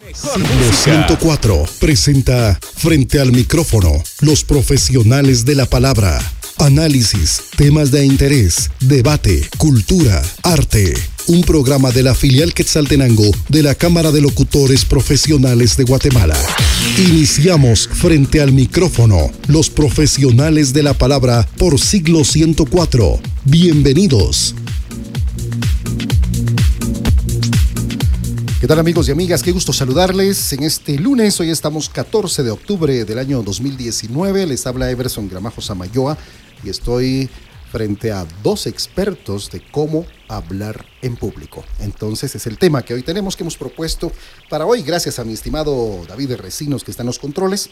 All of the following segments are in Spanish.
Siglo 104 presenta Frente al micrófono, los profesionales de la palabra. Análisis, temas de interés, debate, cultura, arte. Un programa de la filial Quetzaltenango de la Cámara de Locutores Profesionales de Guatemala. Iniciamos Frente al micrófono, los profesionales de la palabra por Siglo 104. Bienvenidos. ¿Qué tal amigos y amigas? Qué gusto saludarles en este lunes. Hoy estamos 14 de octubre del año 2019. Les habla Everson Gramajo Samayoa y estoy frente a dos expertos de cómo hablar en público. Entonces es el tema que hoy tenemos, que hemos propuesto para hoy, gracias a mi estimado David Recinos que está en los controles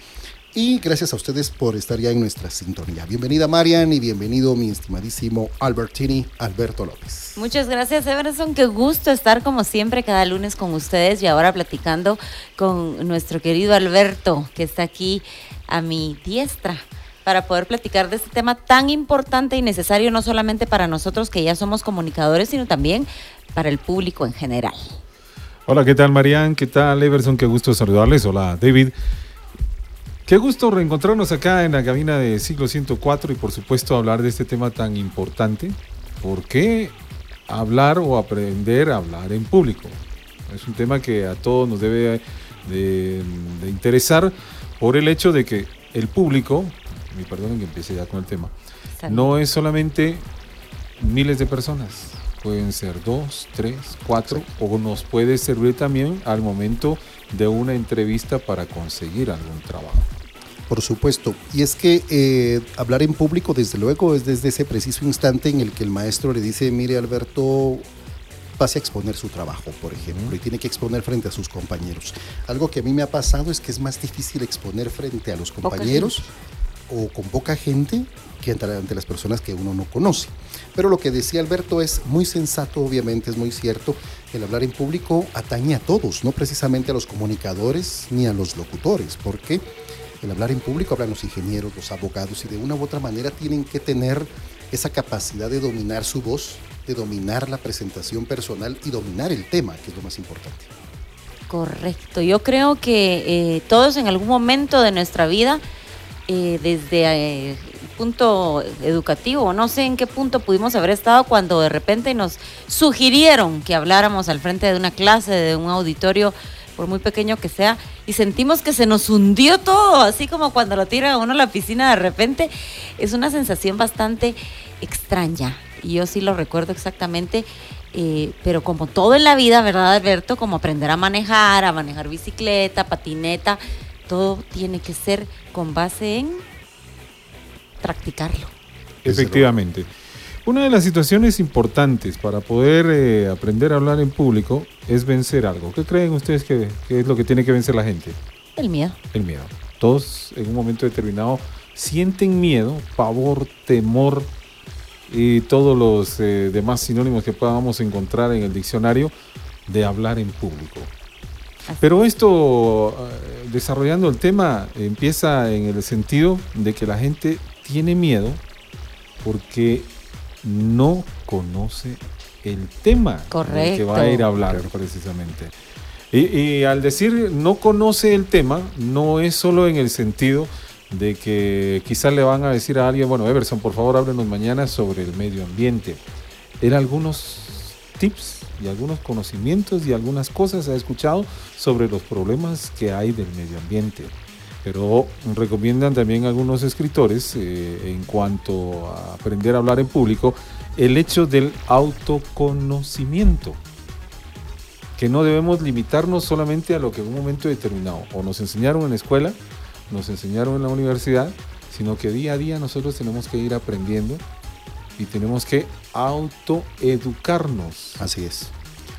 y gracias a ustedes por estar ya en nuestra sintonía. Bienvenida Marian y bienvenido mi estimadísimo Albertini, Alberto López. Muchas gracias Everson, qué gusto estar como siempre cada lunes con ustedes y ahora platicando con nuestro querido Alberto que está aquí a mi diestra para poder platicar de este tema tan importante y necesario no solamente para nosotros que ya somos comunicadores, sino también para el público en general. Hola, ¿qué tal Marian? ¿Qué tal Everson? Qué gusto saludarles. Hola David. Qué gusto reencontrarnos acá en la cabina de Siglo 104 y por supuesto hablar de este tema tan importante. ¿Por qué hablar o aprender a hablar en público? Es un tema que a todos nos debe de, de interesar por el hecho de que el público, me perdonen que empiece ya con el tema, no es solamente miles de personas, pueden ser dos, tres, cuatro, o nos puede servir también al momento de una entrevista para conseguir algún trabajo. Por supuesto. Y es que eh, hablar en público, desde luego, es desde ese preciso instante en el que el maestro le dice, mire Alberto, pase a exponer su trabajo, por ejemplo, y tiene que exponer frente a sus compañeros. Algo que a mí me ha pasado es que es más difícil exponer frente a los compañeros o con poca gente que ante las personas que uno no conoce. Pero lo que decía Alberto es muy sensato, obviamente, es muy cierto. El hablar en público atañe a todos, no precisamente a los comunicadores ni a los locutores, porque el hablar en público hablan los ingenieros, los abogados y de una u otra manera tienen que tener esa capacidad de dominar su voz, de dominar la presentación personal y dominar el tema, que es lo más importante. Correcto, yo creo que eh, todos en algún momento de nuestra vida, eh, desde eh, el punto educativo, no sé en qué punto pudimos haber estado cuando de repente nos sugirieron que habláramos al frente de una clase, de un auditorio, por muy pequeño que sea, y sentimos que se nos hundió todo, así como cuando lo tira uno a la piscina de repente. Es una sensación bastante extraña, y yo sí lo recuerdo exactamente. Eh, pero como todo en la vida, ¿verdad, Alberto? Como aprender a manejar, a manejar bicicleta, patineta, todo tiene que ser con base en practicarlo. Efectivamente. Una de las situaciones importantes para poder eh, aprender a hablar en público es vencer algo. ¿Qué creen ustedes que, que, es lo que tiene que vencer la gente? El miedo. El miedo. Todos en un momento determinado sienten miedo, pavor, temor y todos los eh, demás sinónimos que podamos encontrar en el diccionario de hablar en público. Pero esto, eh, desarrollando el tema, empieza en el sentido de que la gente tiene miedo porque no conoce el tema Correcto. que va a ir a hablar precisamente. Y, y, al decir no conoce el tema, no es solo en el sentido de que quizás le van a decir a alguien, bueno, Everson, por favor, háblenos mañana sobre el medio ambiente. Era algunos tips y algunos conocimientos y algunas cosas ha escuchado sobre los problemas que hay del medio ambiente. Pero recomiendan también algunos escritores eh, en cuanto a aprender a hablar en público el hecho del autoconocimiento. Que no debemos limitarnos solamente a lo que en un momento determinado o nos enseñaron en la escuela, nos enseñaron en la universidad, sino que día a día nosotros tenemos que ir aprendiendo y tenemos que autoeducarnos. Así es.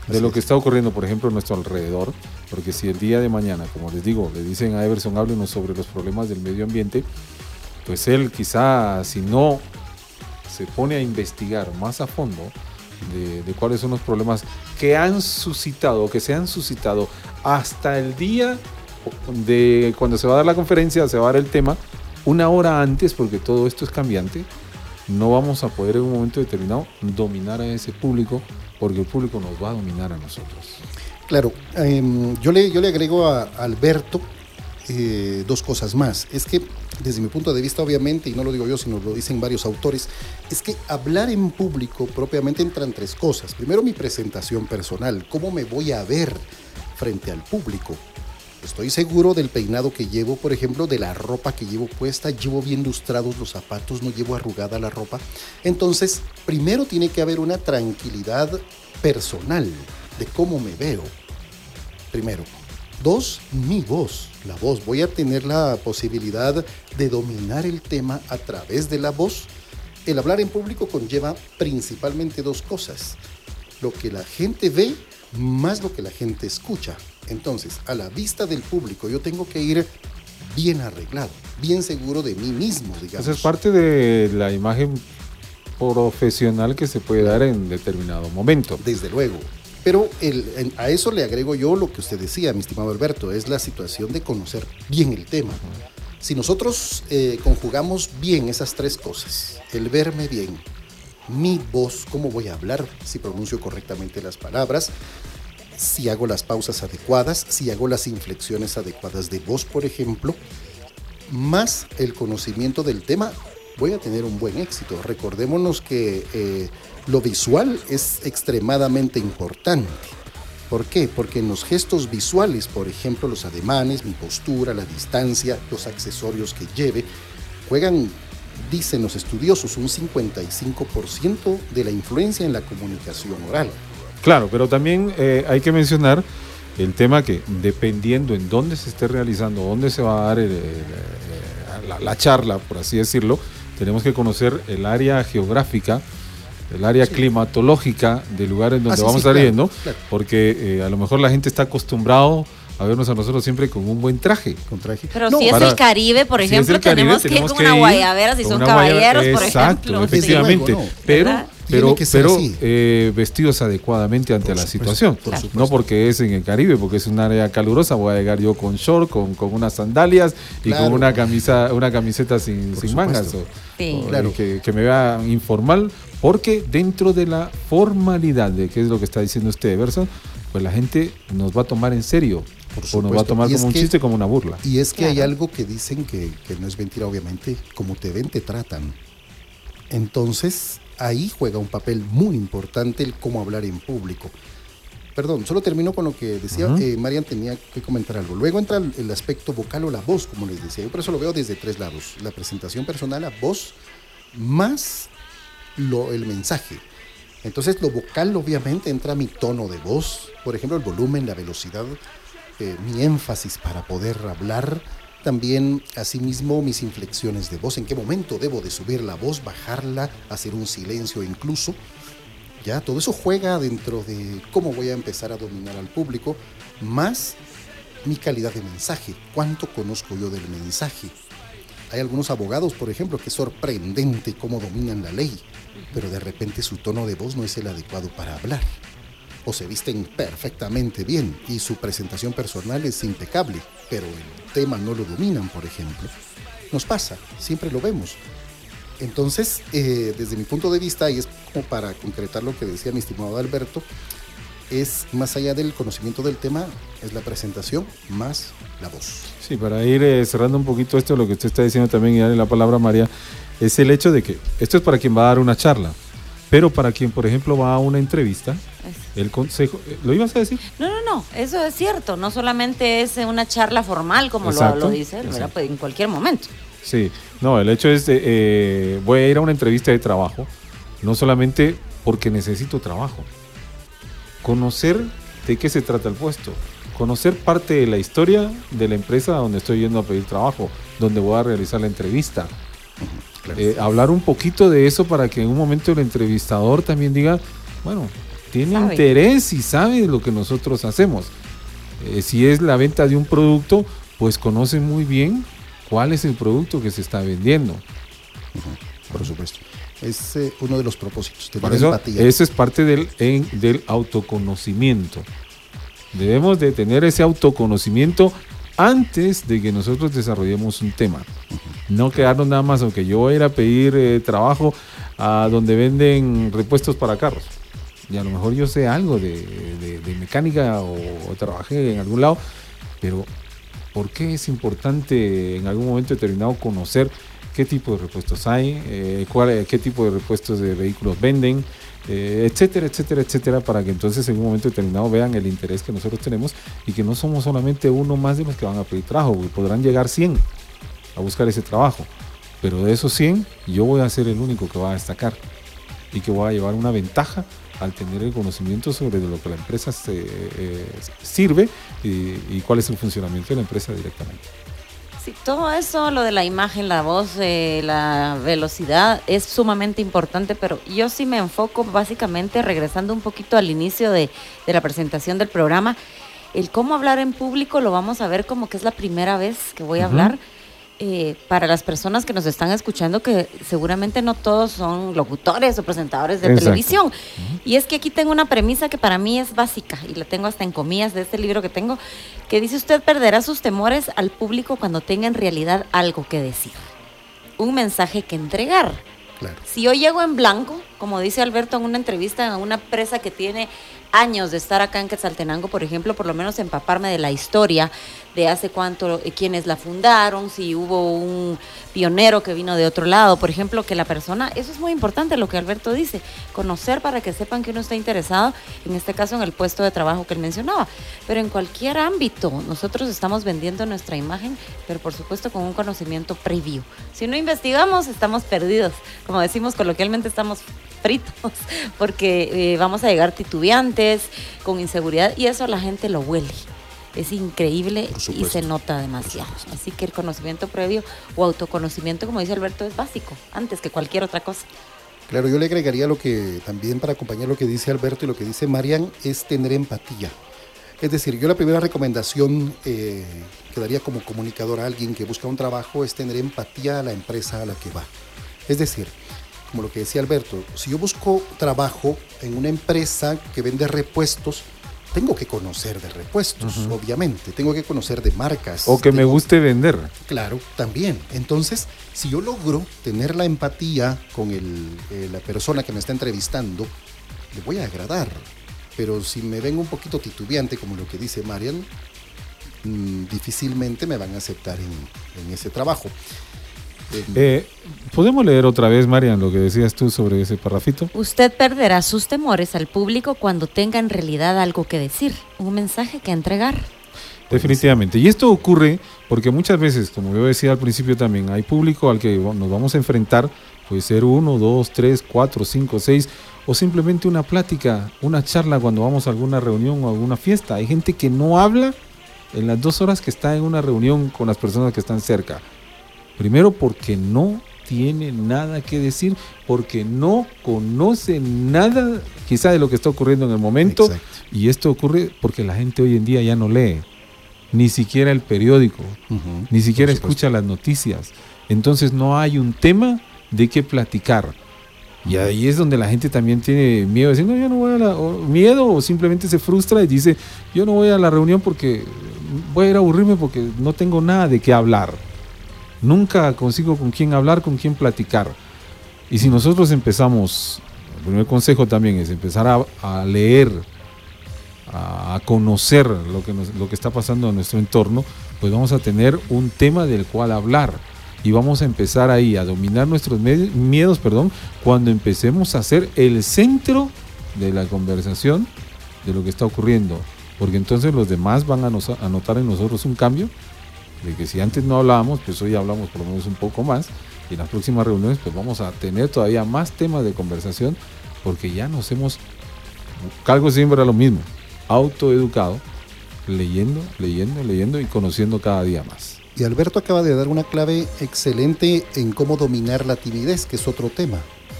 de lo es. que está ocurriendo, por ejemplo, a nuestro alrededor, porque si el día de mañana, como les digo, le dicen a Everson, háblenos sobre los problemas del medio ambiente, pues él quizá, si no se pone a investigar más a fondo de, de cuáles son los problemas que han suscitado, que se han suscitado hasta el día de cuando se va a dar la conferencia, se va a dar el tema, una hora antes, porque todo esto es cambiante, no vamos a poder en un momento determinado dominar a ese público porque el público nos va a dominar a nosotros. Claro, em, yo, le, yo le agrego a Alberto eh, dos cosas más. Es que desde mi punto de vista, obviamente, y no lo digo yo, sino lo dicen varios autores, es que hablar en público propiamente entran tres cosas. Primero, mi presentación personal, cómo me voy a ver frente al público. Estoy seguro del peinado que llevo, por ejemplo, de la ropa que llevo puesta, llevo bien lustrados los zapatos, no llevo arrugada la ropa. Entonces, primero tiene que haber una tranquilidad personal de cómo me veo. Primero. Dos, mi voz, la voz. Voy a tener la posibilidad de dominar el tema a través de la voz. El hablar en público conlleva principalmente dos cosas. Lo que la gente ve más lo que la gente escucha. Entonces, a la vista del público, yo tengo que ir bien arreglado, bien seguro de mí mismo, digamos. Esa es parte de la imagen profesional que se puede dar en determinado momento. Desde luego. Pero a eso le agrego yo lo que usted decía, mi estimado Alberto, es la situación de conocer bien el tema. Si nosotros eh, conjugamos bien esas tres cosas, el verme bien, mi voz, cómo voy a hablar, si pronuncio correctamente las palabras, si hago las pausas adecuadas, si hago las inflexiones adecuadas de voz, por ejemplo, más el conocimiento del tema, voy a tener un buen éxito. Recordémonos que eh, lo visual es extremadamente importante. ¿Por qué? Porque en los gestos visuales, por ejemplo, los ademanes, mi postura, la distancia, los accesorios que lleve, juegan, dicen los estudiosos, un 55% de la influencia en la comunicación oral. Claro, pero también eh, hay que mencionar el tema que dependiendo en dónde se esté realizando, dónde se va a dar la, charla, por así decirlo, tenemos que conocer el área geográfica, el área climatológica del lugar en donde ah, vamos a estar yendo, porque eh, a lo mejor la gente está acostumbrado a vernos a nosotros siempre con un buen traje. Con traje. Pero si es el Caribe, por ejemplo, tenemos que ir con una guayabera si son caballeros, por ejemplo. Efectivamente, pero pero, pero eh, vestidos adecuadamente ante la situación. no porque es en el Caribe, porque es un área calurosa, voy a llegar yo con short, con, con unas sandalias y con una camisa, una camiseta sin, sin mangas. claro. que, que, me vea informal, porque dentro de la formalidad de qué es lo que está diciendo usted, Verso, pues la gente nos va a tomar en serio. o nos va a tomar como un chiste, como una burla. Y es que hay algo que dicen que, que no es mentira, obviamente, como te ven, te tratan. Entonces, ahí juega un papel muy importante el cómo hablar en público. Perdón, solo termino con lo que decía, eh, Marian tenía que comentar algo. Luego entra el, aspecto vocal o la voz, como les decía. Yo por eso lo veo desde tres lados. La presentación personal, la voz, más lo, el mensaje. Entonces lo vocal obviamente entra mi tono de voz, por ejemplo el volumen, la velocidad, eh, mi énfasis para poder hablar, también, asimismo, mis inflexiones de voz, en qué momento debo de subir la voz, bajarla, hacer un silencio incluso. Ya, todo eso juega dentro de cómo voy a empezar a dominar al público, más mi calidad de mensaje, cuánto conozco yo del mensaje. Hay algunos abogados, por ejemplo, que es sorprendente cómo dominan la ley, pero de repente su tono de voz no es el adecuado para hablar o se visten perfectamente bien y su presentación personal es impecable, pero el tema no lo dominan, por ejemplo. Nos pasa, siempre lo vemos. Entonces, eh, desde mi punto de vista, y es como para concretar lo que decía mi estimado Alberto, es más allá del conocimiento del tema, es la presentación más la voz. Sí, para ir eh, cerrando un poquito esto, lo que usted está diciendo también y darle la palabra a María, es el hecho de que esto es para quien va a dar una charla, pero para quien, por ejemplo, va a una entrevista, el consejo, ¿lo ibas a decir? No, no, no, eso es cierto. No solamente es una charla formal, como lo, dice él, pues en cualquier momento. Sí, no, el hecho es, de, eh, voy a ir a una entrevista de trabajo, no solamente porque necesito trabajo, conocer de qué se trata el puesto, conocer parte de la historia de la empresa donde estoy yendo a pedir trabajo, donde voy a realizar la entrevista. Eh, hablar un poquito de eso para que en un momento el entrevistador también diga, bueno, tiene interés y sabe lo que nosotros hacemos. Eh, si es la venta de un producto, pues conoce muy bien cuál es el producto que se está vendiendo. por supuesto. Es eh, uno de los propósitos, de eso, empatía. Es parte del, del autoconocimiento. Debemos de tener ese autoconocimiento antes de que nosotros desarrollemos un tema. No quedarnos nada más, aunque yo voy a ir a pedir eh, trabajo a donde venden repuestos para carros y a lo mejor yo sé algo de, de- mecánica o, trabajé en algún lado, pero ¿por qué es importante en algún momento determinado conocer qué tipo de repuestos hay, eh, cuál- qué tipo de repuestos de vehículos venden, eh, etcétera, etcétera, etcétera, para que entonces en un momento determinado vean el interés que nosotros tenemos y que no somos solamente uno más de los que van a pedir trabajo, porque podrán llegar 100 a buscar ese trabajo, pero de esos 100 yo voy a ser el único que va a destacar y que voy a llevar una ventaja al tener el conocimiento sobre lo que la empresa se, eh, sirve y, y cuál es el funcionamiento de la empresa directamente. Sí, todo eso, lo de la imagen, la voz, eh, la velocidad, es sumamente importante, pero yo sí me enfoco básicamente, regresando un poquito al inicio de, de la presentación del programa, el cómo hablar en público lo vamos a ver como que es la primera vez que voy a Ujú. hablar. Eh, para las personas que nos están escuchando, que seguramente no todos son locutores o presentadores de Exacto. televisión. Y es que aquí tengo una premisa que para mí es básica, y la tengo hasta en comillas de este libro que tengo, que dice usted perderá sus temores al público cuando tenga en realidad algo que decir, un mensaje que entregar. Claro. Si yo llego en blanco, como dice Alberto en una entrevista a una empresa que tiene años de estar acá en Quetzaltenango, por ejemplo, por lo menos empaparme de la historia, de hace cuánto, eh, quiénes la fundaron, si hubo un pionero que vino de otro lado, por ejemplo, que la persona, eso es muy importante lo que Alberto dice, conocer para que sepan que uno está interesado, en este caso en el puesto de trabajo que él mencionaba, pero en cualquier ámbito, nosotros estamos vendiendo nuestra imagen, pero por supuesto con un conocimiento previo. Si no investigamos, estamos perdidos, como decimos coloquialmente, estamos fritos, porque eh, vamos a llegar titubeantes, con inseguridad, y eso la gente lo huele. Es increíble y se nota demasiado. Así que el conocimiento previo o autoconocimiento, como dice Alberto, es básico, antes que cualquier otra cosa. Claro, yo le agregaría lo que también para acompañar lo que dice Alberto y lo que dice Marian es tener empatía. Es decir, yo la primera recomendación eh, que daría como comunicador a alguien que busca un trabajo es tener empatía a la empresa a la que va. Es decir, como lo que decía Alberto, si yo busco trabajo en una empresa que vende repuestos, tengo que conocer de repuestos, obviamente, tengo que conocer de marcas. O que me guste vender. Claro, también. Entonces, si yo logro tener la empatía con el, eh, la persona que me está entrevistando, le voy a agradar. Pero si me ven un poquito titubeante, como lo que dice Marian, mm, difícilmente me van a aceptar en, en ese trabajo. Eh, ¿Podemos leer otra vez, Marian, lo que decías tú sobre ese parrafito? Usted perderá sus temores al público cuando tenga en realidad algo que decir, un mensaje que entregar. Definitivamente. Y esto ocurre porque muchas veces, como yo decía al principio también, hay público al que nos vamos a enfrentar, puede ser uno, dos, tres, cuatro, cinco, seis, o simplemente una plática, una charla cuando vamos a alguna reunión o alguna fiesta. Hay gente que no habla en las dos horas que está en una reunión con las personas que están cerca. Primero porque no tiene nada que decir, porque no conoce nada quizá de lo que está ocurriendo en el momento. Exacto. Y esto ocurre porque la gente hoy en día ya no lee, ni siquiera el periódico, ni siquiera escucha las noticias. Entonces no hay un tema de qué platicar. Y ahí es donde la gente también tiene miedo, diciendo, yo no voy a la... o miedo o simplemente se frustra y dice, yo no voy a la reunión porque voy a ir a aburrirme porque no tengo nada de qué hablar. Nunca consigo con quién hablar, con quién platicar. Y si nosotros empezamos, el primer consejo también es empezar a, leer, a, conocer lo que, está pasando en nuestro entorno, pues vamos a tener un tema del cual hablar. Y vamos a empezar ahí a dominar nuestros miedos, perdón, cuando empecemos a ser el centro de la conversación de lo que está ocurriendo. Porque entonces los demás van a, a notar en nosotros un cambio de que si antes no hablábamos, pues hoy hablamos por lo menos un poco más. Y en las próximas reuniones, pues vamos a tener todavía más temas de conversación porque ya nos hemos, cargo siempre a lo mismo, autoeducado, leyendo, leyendo, leyendo y conociendo cada día más. Y Alberto acaba de dar una clave excelente en cómo dominar la timidez, que es otro tema.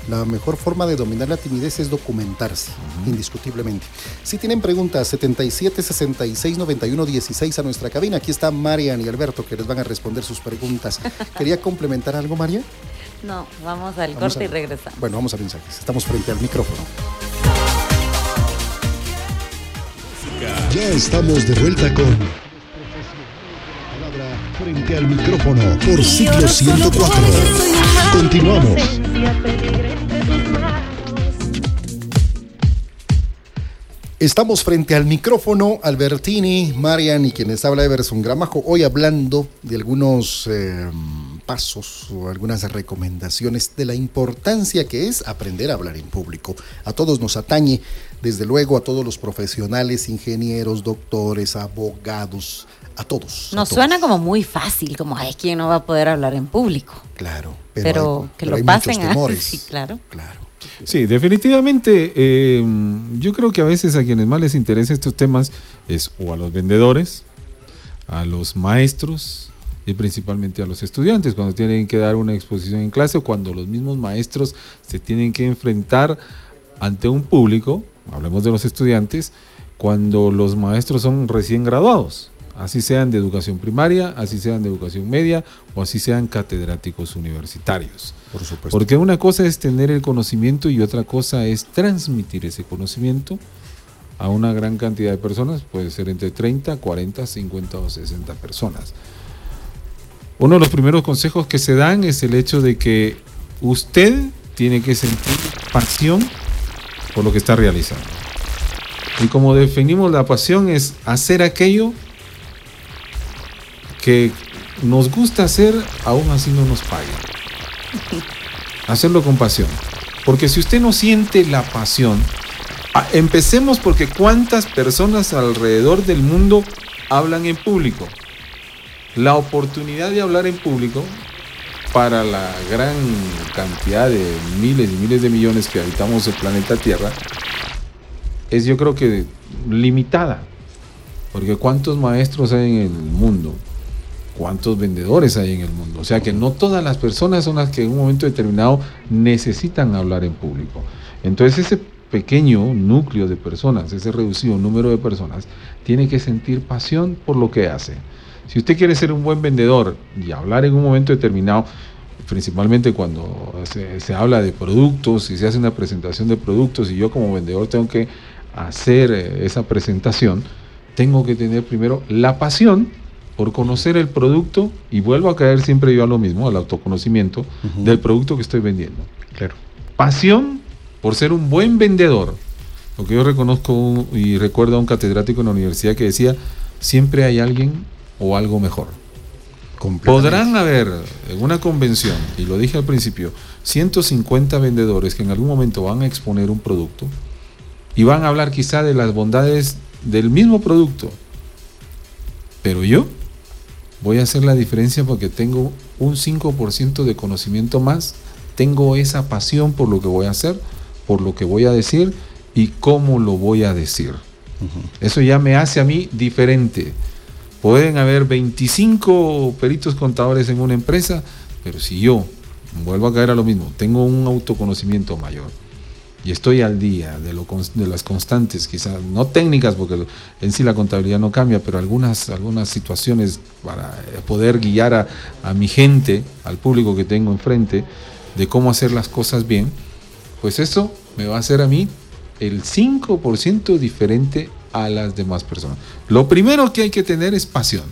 La mejor forma de dominar la timidez es documentarse, indiscutiblemente. Si tienen preguntas, 77 66 91 16 a nuestra cabina. Aquí está Marian y Alberto que les van a responder sus preguntas. ¿Quería complementar algo, Marian? No, vamos al Vamos corte a- y regresamos. Bueno, vamos a mensajes. Estamos frente al micrófono. Ya estamos de vuelta con frente al micrófono por ciclo 104. Continuamos. Estamos frente al micrófono, Albertini, Marian y quienes habla Everson Gramajo, hoy hablando de algunos eh, pasos o algunas recomendaciones de la importancia que es aprender a hablar en público. A todos nos atañe, desde luego a todos los profesionales, ingenieros, doctores, abogados, a todos. Nos a todos. suena como muy fácil, como, ay, ¿quién no va a poder hablar en público? Claro, Pero, pero, hay- que pero lo hay pasen a... temores. Sí, claro. Claro. Sí, definitivamente. eh, yo creo que a veces a quienes más les interesan estos temas es o a los vendedores, a los maestros y principalmente a los estudiantes cuando tienen que dar una exposición en clase o cuando los mismos maestros se tienen que enfrentar ante un público, hablemos de los estudiantes, cuando los maestros son recién graduados, así sean de educación primaria, así sean de educación media o así sean catedráticos universitarios. Por supuesto. Porque una cosa es tener el conocimiento y otra cosa es transmitir ese conocimiento a una gran cantidad de personas, puede ser entre 30, 40, 50 o 60 personas. Uno de los primeros consejos que se dan es el hecho de que usted tiene que sentir pasión por lo que está realizando. Y como definimos la pasión es hacer aquello que nos gusta hacer, aún así no nos pague. Hacerlo con pasión. Porque si usted no siente la pasión, ah, empecemos porque cuántas personas alrededor del mundo hablan en público. La oportunidad de hablar en público para la gran cantidad de miles y miles de millones que habitamos el planeta Tierra es yo creo que limitada. Porque cuántos maestros hay en el mundo, cuántos vendedores hay en el mundo. O sea que no todas las personas son las que en un momento determinado necesitan hablar en público. Entonces ese pequeño núcleo de personas, ese reducido número de personas, tiene que sentir pasión por lo que hace. Si usted quiere ser un buen vendedor y hablar en un momento determinado, principalmente cuando se, se habla de productos y se hace una presentación de productos y yo como vendedor tengo que hacer eh, esa presentación, tengo que tener primero la pasión por conocer el producto y vuelvo a caer siempre yo a lo mismo, al autoconocimiento del producto que estoy vendiendo. Claro. Pasión por ser un buen vendedor. Lo que yo reconozco y recuerdo a un catedrático en la universidad que decía, siempre hay alguien o algo mejor. Podrán haber en una convención, y lo dije al principio, 150 vendedores que en algún momento van a exponer un producto y van a hablar quizá de las bondades del mismo producto. Pero yo voy a hacer la diferencia porque tengo un 5% de conocimiento más, tengo esa pasión por lo que voy a hacer, por lo que voy a decir y cómo lo voy a decir. Eso ya me hace a mí diferente. Pueden haber 25 peritos contadores en una empresa, pero si yo vuelvo a caer a lo mismo, tengo un autoconocimiento mayor y estoy al día de, lo, de las constantes, quizás no técnicas, porque en sí la contabilidad no cambia, pero algunas, algunas situaciones para poder guiar a, a mi gente, al público que tengo enfrente, de cómo hacer las cosas bien, pues eso me va a hacer a mí el 5% diferente a las demás personas. Lo primero que hay que tener es pasión.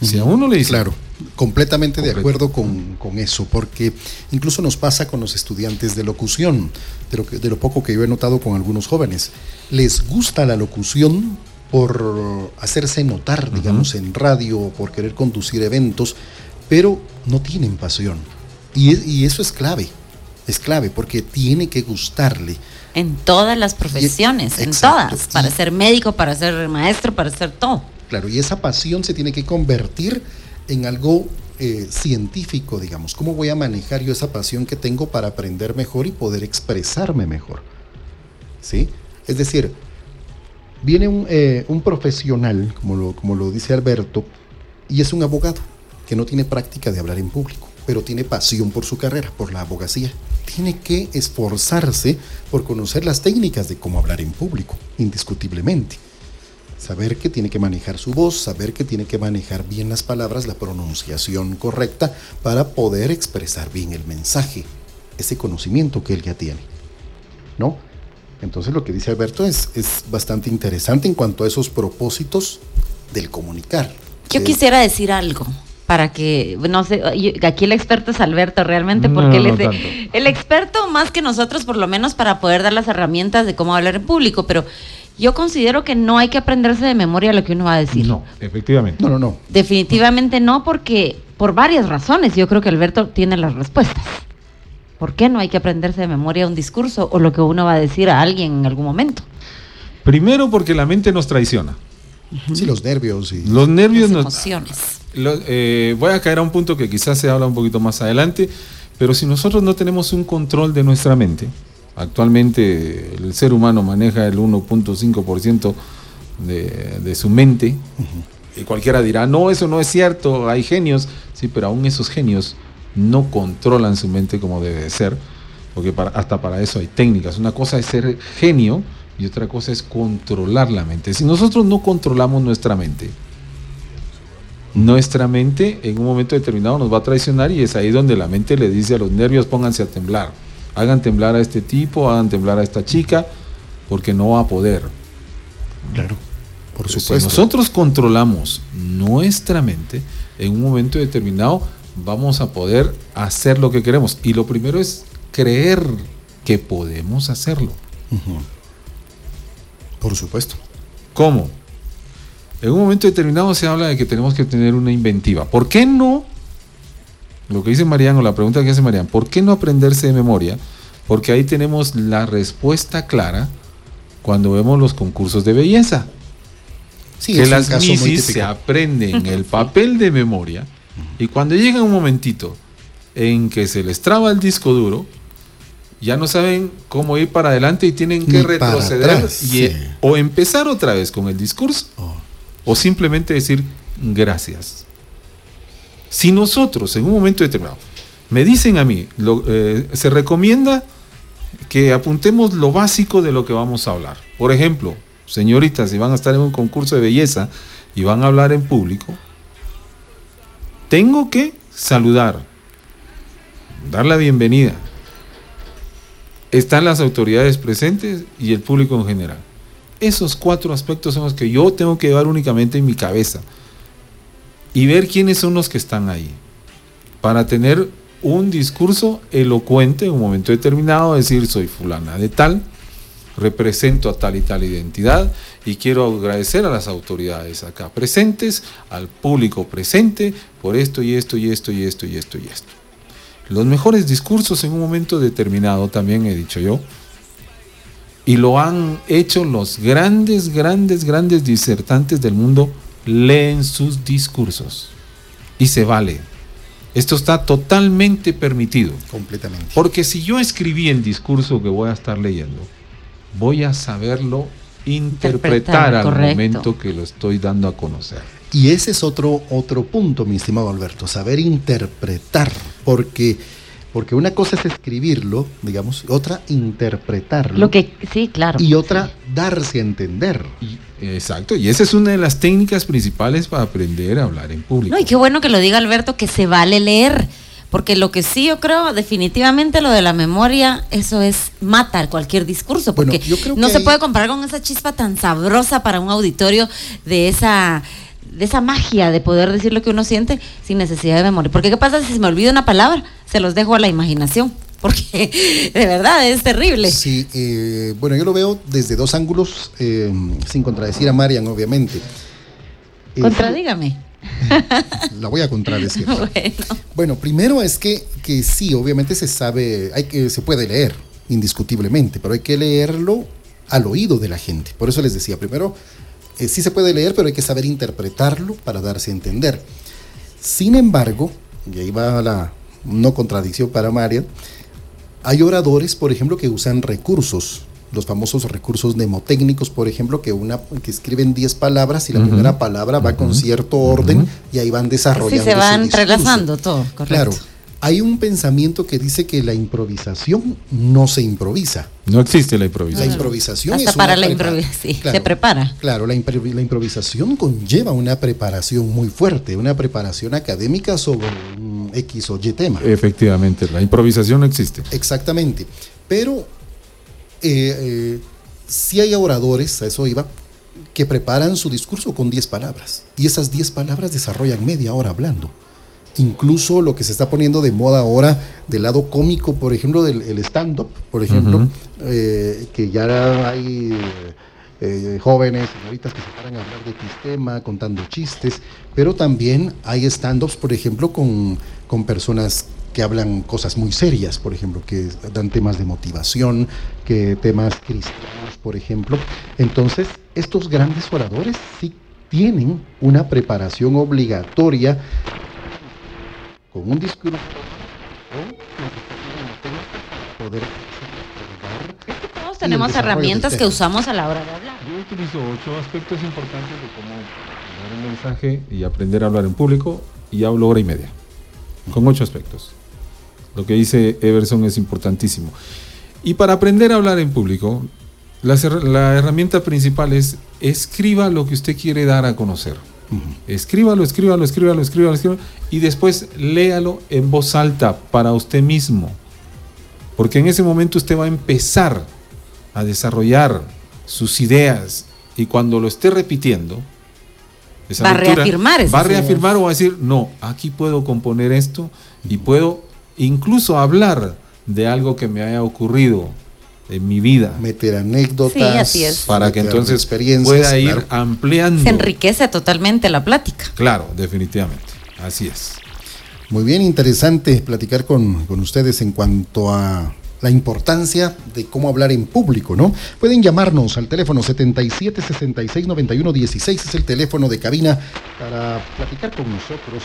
Si a uno le dice, Claro, completamente de acuerdo con, con eso, porque incluso nos pasa con los estudiantes de locución, de lo, que- de lo poco que yo he notado con algunos jóvenes. Les gusta la locución por hacerse notar, digamos, en radio, por querer conducir eventos, pero no tienen pasión. Y, es- y eso es clave, es clave, porque tiene que gustarle. En todas las profesiones, en Exacto. todas. Para Y- ser médico, para ser maestro, para ser todo. Claro, y esa pasión se tiene que convertir en algo eh, científico, digamos. ¿Cómo voy a manejar yo esa pasión que tengo para aprender mejor y poder expresarme mejor? ¿Sí? Es decir, viene un, eh, un profesional, como lo, como lo dice Alberto, y es un abogado que no tiene práctica de hablar en público, pero tiene pasión por su carrera, por la abogacía. Tiene que esforzarse por conocer las técnicas de cómo hablar en público, indiscutiblemente saber que tiene que manejar su voz, saber que tiene que manejar bien las palabras, la pronunciación correcta para poder expresar bien el mensaje, ese conocimiento que él ya tiene. ¿No? Entonces lo que dice Alberto es, es bastante interesante en cuanto a esos propósitos del comunicar. Yo quisiera decir algo para que, no sé, yo- aquí el experto es Alberto realmente, No, porque él no es de- el experto más que nosotros, por lo menos para poder dar las herramientas de cómo hablar en público, pero Yo considero que no hay que aprenderse de memoria lo que uno va a decir. No, efectivamente. No, no, no. Definitivamente no, porque por varias razones yo creo que Alberto tiene las respuestas. ¿Por qué no hay que aprenderse de memoria un discurso o lo que uno va a decir a alguien en algún momento? Primero porque la mente nos traiciona. Sí, los nervios y... Los nervios Las nos... Lo- eh, voy a caer a un punto que quizás se habla un poquito más adelante, pero si nosotros no tenemos un control de nuestra mente, actualmente el ser humano maneja el 1.5% de, de su mente, y cualquiera dirá, no, eso no es cierto, hay genios, sí, pero aún esos genios no controlan su mente como debe de ser, porque para- hasta para eso hay técnicas. Una cosa es ser genio y otra cosa es controlar la mente. Si nosotros no controlamos nuestra mente, nuestra mente en un momento determinado nos va a traicionar y es ahí donde la mente le dice a los nervios pónganse a temblar, hagan temblar a este tipo, hagan temblar a esta chica, porque no va a poder. Claro, por Pero supuesto. Si nosotros controlamos nuestra mente, en un momento determinado vamos a poder hacer lo que queremos. Y lo primero es creer que podemos hacerlo. Por supuesto. ¿Cómo? En un momento determinado se habla de que tenemos que tener una inventiva. ¿Por qué no? Lo que dice Mariano, la pregunta que hace Mariano, ¿por qué no aprenderse de memoria? Porque ahí tenemos la respuesta clara cuando vemos los concursos de belleza. Sí, que las misis se aprenden el papel de memoria y cuando llega un momentito en que se les traba el disco duro, ya no saben cómo ir para adelante y tienen que Ni retroceder atrás, y, sí. o empezar otra vez con el discurso Oh. O simplemente decir gracias. Si nosotros en un momento determinado me dicen a mí, eh, se recomienda que apuntemos lo básico de lo que vamos a hablar. Por ejemplo, señoritas, si van a estar en un concurso de belleza y van a hablar en público, tengo que saludar, dar la bienvenida. Están las autoridades presentes y el público en general. Esos cuatro aspectos son los que yo tengo que llevar únicamente en mi cabeza y ver quiénes son los que están ahí para tener un discurso elocuente en un momento determinado, decir soy fulana de tal, represento a tal y tal identidad y quiero agradecer a las autoridades acá presentes, al público presente por esto y esto y esto y esto y esto y esto. Los mejores discursos en un momento determinado también he dicho yo, y lo han hecho los grandes, grandes, grandes disertantes del mundo, leen sus discursos. Y se vale. Esto está totalmente permitido. Completamente. Porque si yo escribí el discurso que voy a estar leyendo, voy a saberlo interpretar, Interpretar, al correcto. momento que lo estoy dando a conocer. Y ese es otro, otro punto, mi estimado Alberto, saber interpretar, porque, porque una cosa es escribirlo, digamos, otra interpretarlo, Lo que, sí, claro. y otra darse a entender. Y- exacto, y esa es una de las técnicas principales para aprender a hablar en público. No, y qué bueno que lo diga Alberto, que se vale leer. Porque lo que sí yo creo, definitivamente lo de la memoria, eso es mata cualquier discurso. Bueno, Porque yo creo no que se hay- puede comparar con esa chispa tan sabrosa para un auditorio de esa de esa magia de poder decir lo que uno siente sin necesidad de memoria. Porque qué pasa si se me olvida una palabra, se los dejo a la imaginación. Porque de verdad es terrible. Sí, eh, bueno, yo lo veo desde dos ángulos, eh, sin contradecir a Marian, obviamente. Eh, Contradígame. La voy a contradecir. Bueno. Bueno, primero es que, que sí, obviamente se sabe, hay que, se puede leer, indiscutiblemente, pero hay que leerlo al oído de la gente. Por eso les decía, primero, eh, sí se puede leer, pero hay que saber interpretarlo para darse a entender. Sin embargo, y ahí va la no contradicción para Marian, hay oradores, por ejemplo, que usan recursos, los famosos recursos mnemotécnicos, por ejemplo, que, una, que escriben 10 palabras y la primera palabra va con cierto orden y ahí van Sí, desarrollando. se su va discurso. entrelazando todo, correcto. Claro, hay un pensamiento que dice que la improvisación no se improvisa. No existe la La improvisación. improvisación Hasta es para una la improvisación, sí, se prepara. Claro, la, la improvisación conlleva una preparación muy fuerte, una preparación académica sobre un X o Y tema. Efectivamente, la improvisación no existe. Exactamente. Pero eh, eh, sí hay oradores, a eso iba, que preparan su discurso con 10 palabras. Y esas 10 palabras desarrollan media hora hablando. Incluso lo que se está poniendo de moda ahora del lado cómico, por ejemplo, del el stand-up, por ejemplo, eh, que ya hay eh, jóvenes, señoritas que se paran a hablar de tema, contando chistes, pero también hay stand-ups, por ejemplo, con, con personas que hablan cosas muy serias, por ejemplo, que dan temas de motivación, que temas cristianos, por ejemplo. Entonces, estos grandes oradores sí tienen una preparación obligatoria con un discurso o poder Todos tenemos herramientas que usamos a la hora de hablar. Yo utilizo ocho aspectos importantes de cómo dar un mensaje y aprender a hablar en público y hablo hora y media. Con ocho aspectos. Lo que dice Everson es importantísimo. Y para aprender a hablar en público, la, la herramienta principal es escriba lo que usted quiere dar a conocer. Escríbalo, escríbalo, escríbalo, escríbalo, escríbalo y después léalo en voz alta para usted mismo. Porque en ese momento usted va a empezar a desarrollar sus ideas y cuando lo esté repitiendo, esa Va a reafirmar va a reafirmar ideas. o va a decir, no, aquí puedo componer esto y puedo incluso hablar de algo que me haya ocurrido en mi vida meter anécdotas Sí, así es. para que entonces pueda ir claro. ampliando. Se enriquece totalmente la plática. Claro, definitivamente. Así es. Muy bien, interesante platicar con, con ustedes en cuanto a la importancia de cómo hablar en público, ¿no? Pueden llamarnos al teléfono 77 66 91 16, es el teléfono de cabina para platicar con nosotros.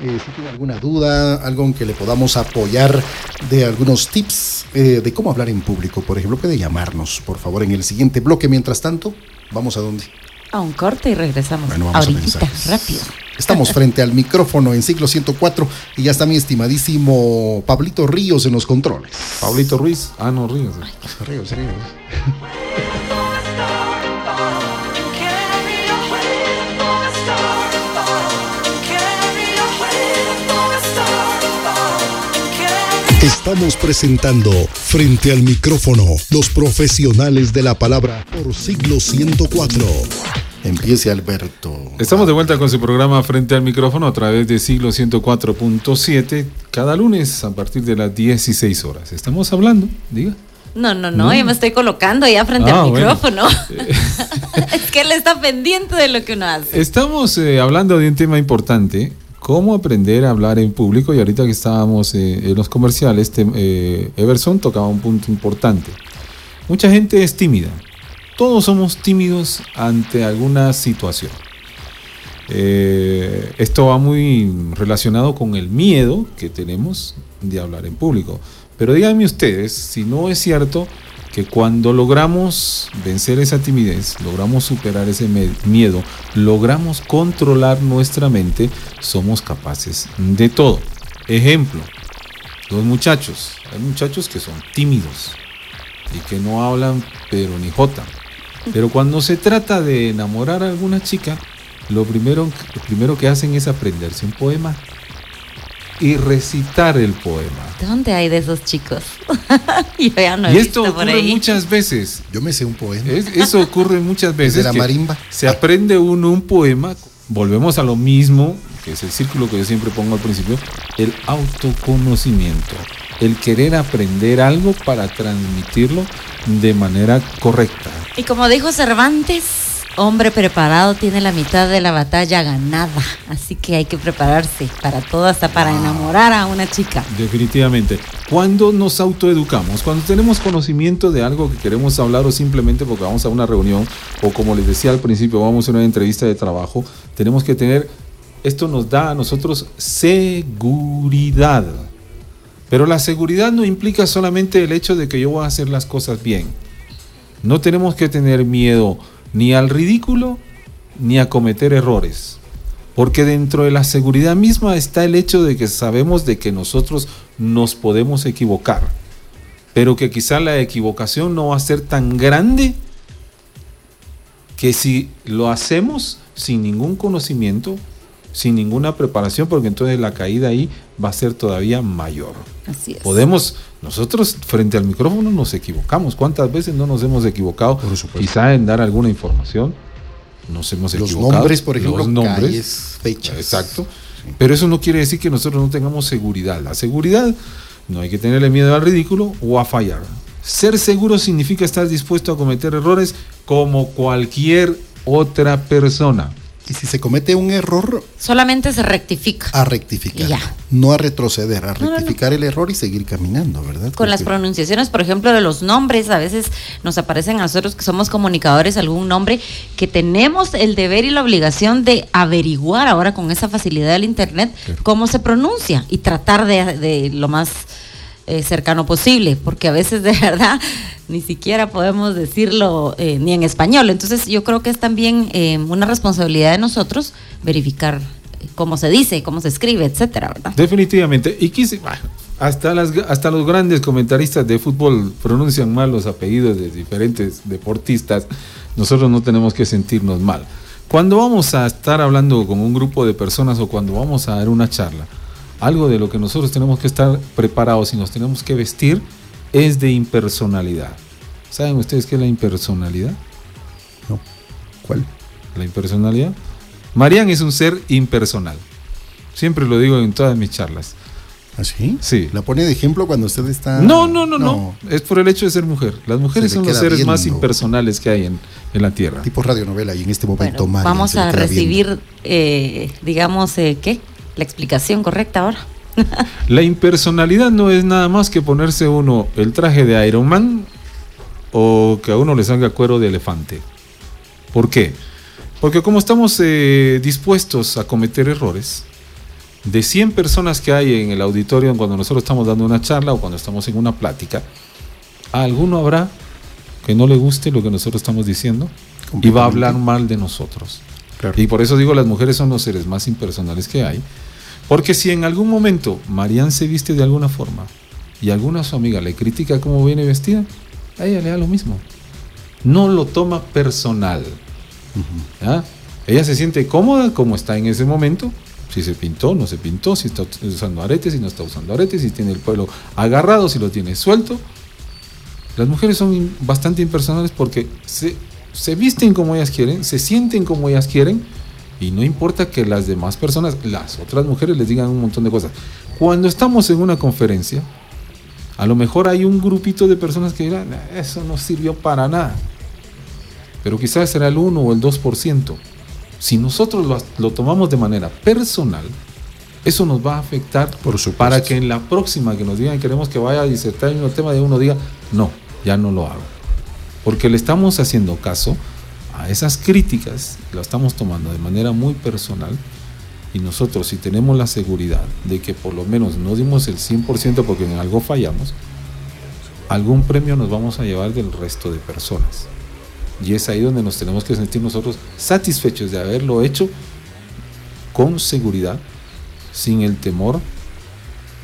Eh, si tiene alguna duda, algo en que le podamos apoyar de algunos tips eh, de cómo hablar en público, por ejemplo, puede llamarnos, por favor, en el siguiente bloque. Mientras tanto, vamos a dónde. A un corte y regresamos. Bueno, vamos a Ahorita, mensajes. rápido. Estamos frente al micrófono en siglo 104 y ya está mi estimadísimo Pablito Ríos en los controles. Pablito Ruiz. Ah, no, Ríos. Ríos, Ríos. Estamos presentando frente al micrófono los profesionales de la palabra por siglo 104. Empiece Alberto. Estamos de vuelta con su programa Frente al Micrófono a través de siglo 104.7 cada lunes a partir de las 16 horas. Estamos hablando, diga. No, no, no, yo me estoy colocando ya frente Ah, al bueno. micrófono. es que él está pendiente de lo que uno hace. Estamos eh, hablando de un tema importante, cómo aprender a hablar en público y ahorita que estábamos eh, en los comerciales, te- eh, Everson tocaba un punto importante. Mucha gente es tímida. Todos somos tímidos ante alguna situación. Eh, esto va muy relacionado con el miedo que tenemos de hablar en público. Pero díganme ustedes si no es cierto que cuando logramos vencer esa timidez, logramos superar ese miedo, logramos controlar nuestra mente, somos capaces de todo. Ejemplo, los muchachos. Hay muchachos que son tímidos y que no hablan pero ni jota. Pero cuando se trata de enamorar a alguna chica, lo primero, lo primero que hacen es aprenderse un poema y recitar el poema. ¿Dónde hay de esos chicos? yo ya no he y esto visto por ocurre ahí. muchas veces. Yo me sé un poema. Es- eso ocurre muchas veces. Desde la marimba. Se aprende uno un poema, volvemos a lo mismo, que es el círculo que yo siempre pongo al principio, el autoconocimiento, el querer aprender algo para transmitirlo de manera correcta. Y como dijo Cervantes, hombre preparado tiene la mitad de la batalla ganada. Así que hay que prepararse para todo, hasta para enamorar a una chica. Definitivamente. Cuando nos autoeducamos, cuando tenemos conocimiento de algo que queremos hablar o simplemente porque vamos a una reunión o como les decía al principio, vamos a una entrevista de trabajo, tenemos que tener, esto nos da a nosotros seguridad. Pero la seguridad no implica solamente el hecho de que yo voy a hacer las cosas bien. No tenemos que tener miedo ni al ridículo ni a cometer errores. Porque dentro de la seguridad misma está el hecho de que sabemos de que nosotros nos podemos equivocar. Pero que quizá la equivocación no va a ser tan grande que si lo hacemos sin ningún conocimiento, sin ninguna preparación, porque entonces la caída ahí va a ser todavía mayor. Así es. Podemos, nosotros frente al micrófono nos equivocamos. ¿Cuántas veces no nos hemos equivocado? Por supuesto. Quizá en dar alguna información nos hemos Los equivocado. nombres, por ejemplo, Los nombres. calles, fechas. Exacto. Pero eso no quiere decir que nosotros no tengamos seguridad. La seguridad no hay que tenerle miedo al ridículo o a fallar. Ser seguro significa estar dispuesto a cometer errores como cualquier otra persona. Y si se comete un error, Solamente se rectifica. a rectificar. Ya. No a retroceder, a No, no, no. rectificar el error y seguir caminando, ¿verdad? Con las pronunciaciones, por ejemplo, de los nombres, a veces nos aparecen a nosotros que somos comunicadores algún nombre que tenemos el deber y la obligación de averiguar ahora con esa facilidad del Internet cómo se pronuncia y tratar de, de lo más eh, cercano posible, porque a veces de verdad ni siquiera podemos decirlo eh, ni en español. Entonces yo creo que es también eh, una responsabilidad de nosotros verificar cómo se dice, cómo se escribe, etcétera, ¿verdad? Definitivamente. Y quise, hasta, las, hasta los grandes comentaristas de fútbol pronuncian mal los apellidos de diferentes deportistas. Nosotros no tenemos que sentirnos mal. Cuando vamos a estar hablando con un grupo de personas o cuando vamos a dar una charla, algo de lo que nosotros tenemos que estar preparados y nos tenemos que vestir es de impersonalidad. ¿Saben ustedes qué es la impersonalidad? No. ¿Cuál? La impersonalidad. Marian es un ser impersonal. Siempre lo digo en todas mis charlas. ¿Así? Sí. La pone de ejemplo cuando usted está. No, no, no, no, Es por el hecho de ser mujer. Las mujeres son los seres más impersonales que hay en, en la Tierra. Tipo radionovela y en este momento Bueno, Marian vamos a recibir, eh, digamos, eh, ¿qué? La explicación correcta ahora. La impersonalidad no es nada más que ponerse uno el traje de Iron Man o que a uno le salga cuero de elefante. ¿Por qué? Porque como estamos eh, dispuestos a cometer errores, de 100 personas que hay en el auditorio cuando nosotros estamos dando una charla o cuando estamos en una plática, a alguno habrá que no le guste lo que nosotros estamos diciendo y va a hablar mal de nosotros. Claro. Y por eso digo, las mujeres son los seres más impersonales que hay. Porque si en algún momento Marianne se viste de alguna forma y alguna su amiga le critica cómo viene vestida, a ella le da lo mismo. No lo toma personal. ¿ya? Ella se siente cómoda como está en ese momento. Si se pintó, no se pintó, si está usando aretes, si no está usando aretes, si tiene el pelo agarrado, si lo tiene suelto. Las mujeres son bastante impersonales porque se, se visten como ellas quieren, se sienten como ellas quieren y no importa que las demás personas, las otras mujeres les digan un montón de cosas. Cuando estamos en una conferencia, a lo mejor hay un grupito de personas que dirán, "Nah, eso no sirvió para nada. Pero quizás será el 1 o el 2%. Si nosotros lo, lo tomamos de manera personal, eso nos va a afectar Por supuesto. para que en la próxima que nos digan queremos que vaya a disertar en un tema de uno diga, no, ya no lo hago. Porque le estamos haciendo caso a esas críticas, lo estamos tomando de manera muy personal y nosotros si tenemos la seguridad de que por lo menos no dimos el 100% porque en algo fallamos, algún premio nos vamos a llevar del resto de personas. Y es ahí donde nos tenemos que sentir nosotros satisfechos de haberlo hecho con seguridad, sin el temor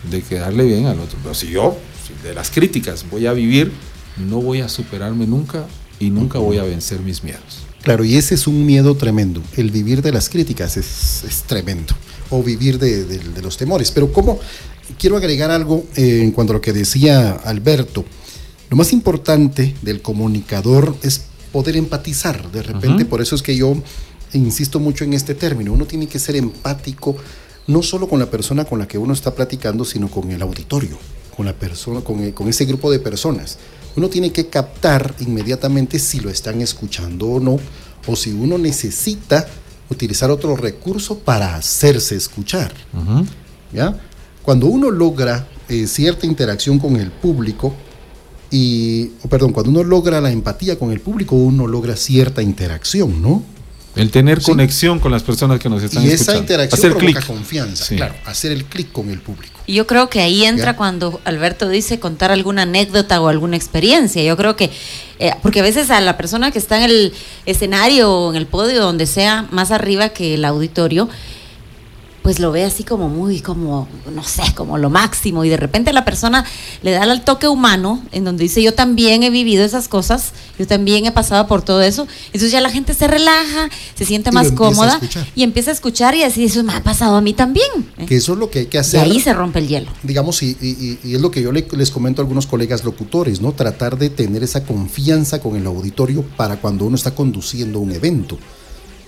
de quedarle bien al otro. Pero si yo, de las críticas, voy a vivir, no voy a superarme nunca y nunca voy a vencer mis miedos. Claro, y ese es un miedo tremendo. El vivir de las críticas es, es tremendo. O vivir de, de- de los temores. Pero como quiero agregar algo eh, en cuanto a lo que decía Alberto. Lo más importante del comunicador es poder empatizar. De repente, por eso es que yo insisto mucho en este término. Uno tiene que ser empático no solo con la persona con la que uno está platicando, sino con el auditorio, con la persona, con, el- con ese grupo de personas. Uno tiene que captar inmediatamente si lo están escuchando o no, o si uno necesita utilizar otro recurso para hacerse escuchar. ¿ya? Cuando uno logra eh, cierta interacción con el público, y, perdón, cuando uno logra la empatía con el público, uno logra cierta interacción, ¿no? El tener Sí. conexión con las personas que nos están Y escuchando. esa interacción Hacer provoca clic. confianza, Sí. claro, hacer el clic con el público. Y yo creo que ahí entra Ya. cuando Alberto dice contar alguna anécdota o alguna experiencia. Yo creo que, eh, porque a veces a la persona que está en el escenario o en el podio, donde sea, más arriba que el auditorio, pues lo ve así como muy, como, no sé, como lo máximo. Y de repente la persona le da el toque humano, en donde dice, yo también he vivido esas cosas, yo también he pasado por todo eso. Entonces ya la gente se relaja, se siente Y más a cómoda y empieza a escuchar y así, eso me ha pasado a mí también. ¿eh? Que eso es lo que hay que Y hacer. ahí se rompe el hielo. digamos, y, y- y es lo que yo le- les comento a algunos colegas locutores, ¿no? Tratar de tener esa confianza con el auditorio para cuando uno está conduciendo un evento.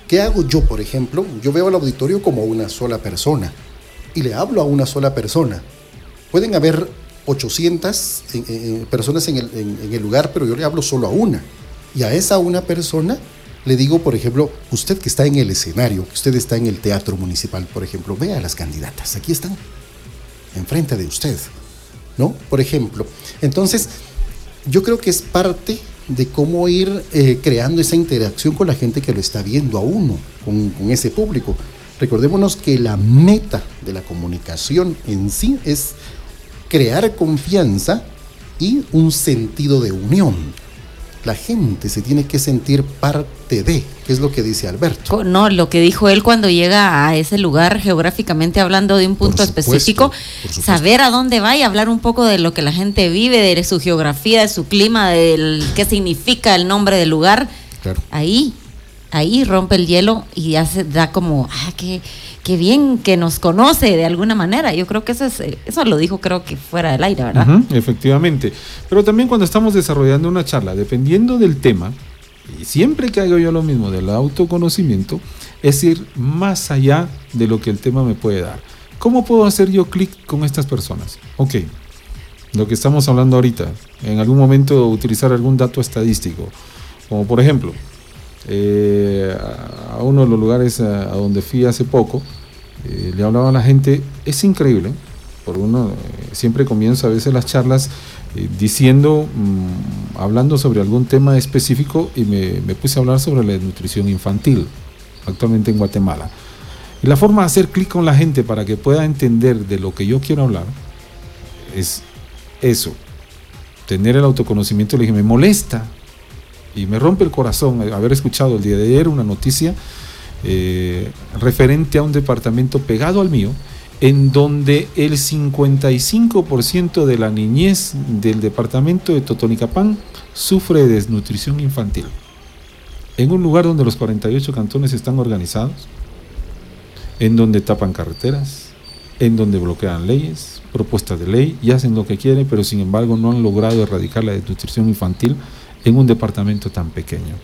¿Qué hago yo, por ejemplo? Yo veo al auditorio como una sola persona y le hablo a una sola persona. Pueden haber 800 eh, eh, personas en el, en el lugar, pero yo le hablo solo a una. Y a esa una persona le digo, por ejemplo, usted que está en el escenario, que usted está en el teatro municipal, por ejemplo, vea a las candidatas, aquí están, enfrente de usted, ¿no? Por ejemplo. Entonces, yo creo que es parte de cómo ir eh, creando esa interacción con la gente que lo está viendo a uno, con, con ese público. Recordémonos que la meta de la comunicación en sí es crear confianza y un sentido de unión. La gente se tiene que sentir parte de, que es lo que dice Alberto. No, lo que dijo él cuando llega a ese lugar geográficamente hablando de un punto Por supuesto, específico, por saber a dónde va y hablar un poco de lo que la gente vive, de su geografía, de su clima, del qué significa el nombre del lugar. Claro. Ahí, ahí rompe el hielo y hace, da como, ah, qué, qué bien que nos conoce de alguna manera. Yo creo que eso es, eh, eso lo dijo creo que fuera del aire, ¿verdad? Efectivamente. Pero también cuando estamos desarrollando una charla, dependiendo del tema, y siempre que hago yo lo mismo del autoconocimiento, es ir más allá de lo que el tema me puede dar. ¿Cómo puedo hacer yo clic con estas personas? Ok, lo que estamos hablando ahorita, en algún momento utilizar algún dato estadístico, como por ejemplo, eh, a uno de los lugares a, a donde fui hace poco, eh, le hablaba a la gente, es increíble, por uno eh, siempre comienza a veces las charlas eh, diciendo, mm, hablando sobre algún tema específico y me, me puse a hablar sobre la desnutrición infantil, actualmente en Guatemala. Y la forma de hacer clic con la gente para que pueda entender de lo que yo quiero hablar es eso, tener el autoconocimiento. Le dije, me molesta y me rompe el corazón haber escuchado el día de ayer una noticia eh, referente a un departamento pegado al mío, en donde el 55% de la niñez del departamento de Totonicapán sufre de desnutrición infantil. En un lugar donde los 48 cantones están organizados, en donde tapan carreteras, en donde bloquean leyes, propuestas de ley y hacen lo que quieren, pero sin embargo no han logrado erradicar la desnutrición infantil en un departamento tan pequeño.